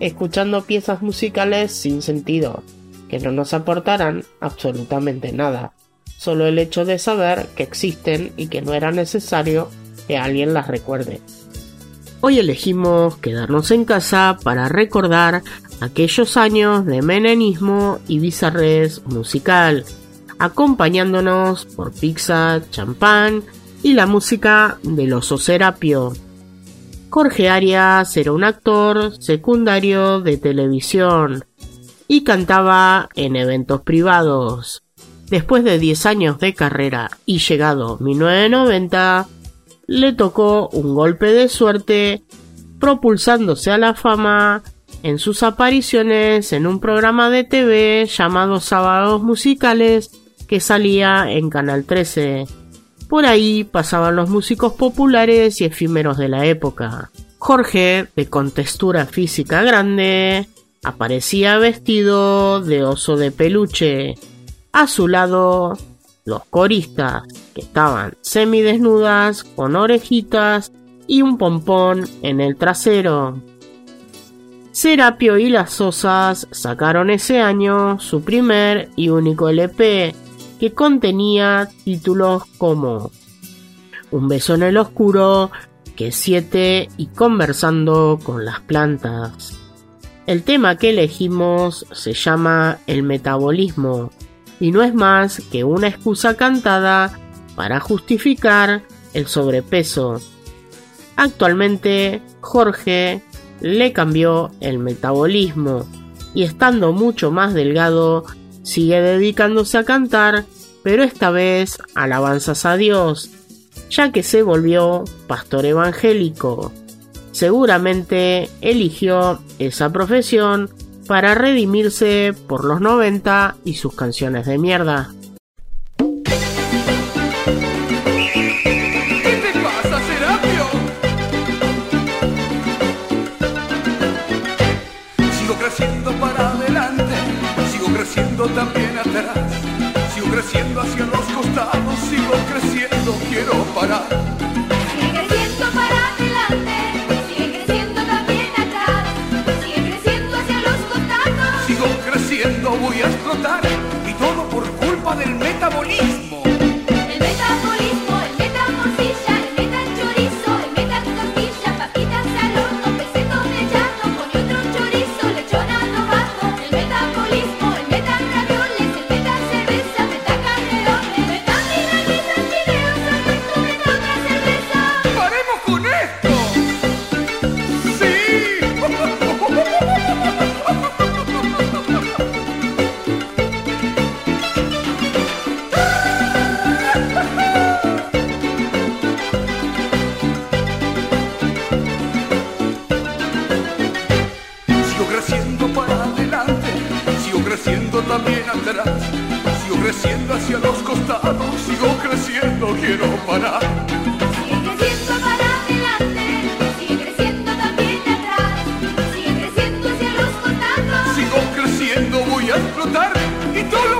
escuchando piezas musicales sin sentido, que no nos aportarán absolutamente nada, solo el hecho de saber que existen y que no era necesario que alguien las recuerde. Hoy elegimos quedarnos en casa para recordar aquellos años de menenismo y bizarrés musical, acompañándonos por pizza, champán y la música de los Serapio. Jorge Arias era un actor secundario de televisión y cantaba en eventos privados. Después de 10 años de carrera y llegado 1990, le tocó un golpe de suerte propulsándose a la fama en sus apariciones en un programa de TV llamado Sábados Musicales que salía en Canal 13. Por ahí pasaban los músicos populares y efímeros de la época. Jorge, de contextura física grande, aparecía vestido de oso de peluche. A su lado, los coristas, que estaban semidesnudas, con orejitas y un pompón en el trasero. Serapio y las Sosas sacaron ese año su primer y único LP, que contenía títulos como Un beso en el oscuro, que siete y conversando con las plantas. El tema que elegimos se llama el metabolismo y no es más que una excusa cantada para justificar el sobrepeso. Actualmente Jorge le cambió el metabolismo y estando mucho más delgado sigue dedicándose a cantar, pero esta vez alabanzas a Dios, ya que se volvió pastor evangélico. Seguramente eligió esa profesión para redimirse por los 90 y sus canciones de mierda. también atrás. Sigo creciendo hacia los costados, sigo creciendo, quiero parar. Sigue creciendo para adelante, sigue creciendo también atrás. Sigue creciendo hacia los costados. Sigo creciendo, voy a explotar. Y todo por culpa del metabolismo. también atrás. Sigo creciendo hacia los costados, sigo creciendo, quiero parar. Sigue creciendo para adelante, sigue creciendo también atrás. Sigue creciendo hacia los costados. Sigo creciendo, voy a explotar y todo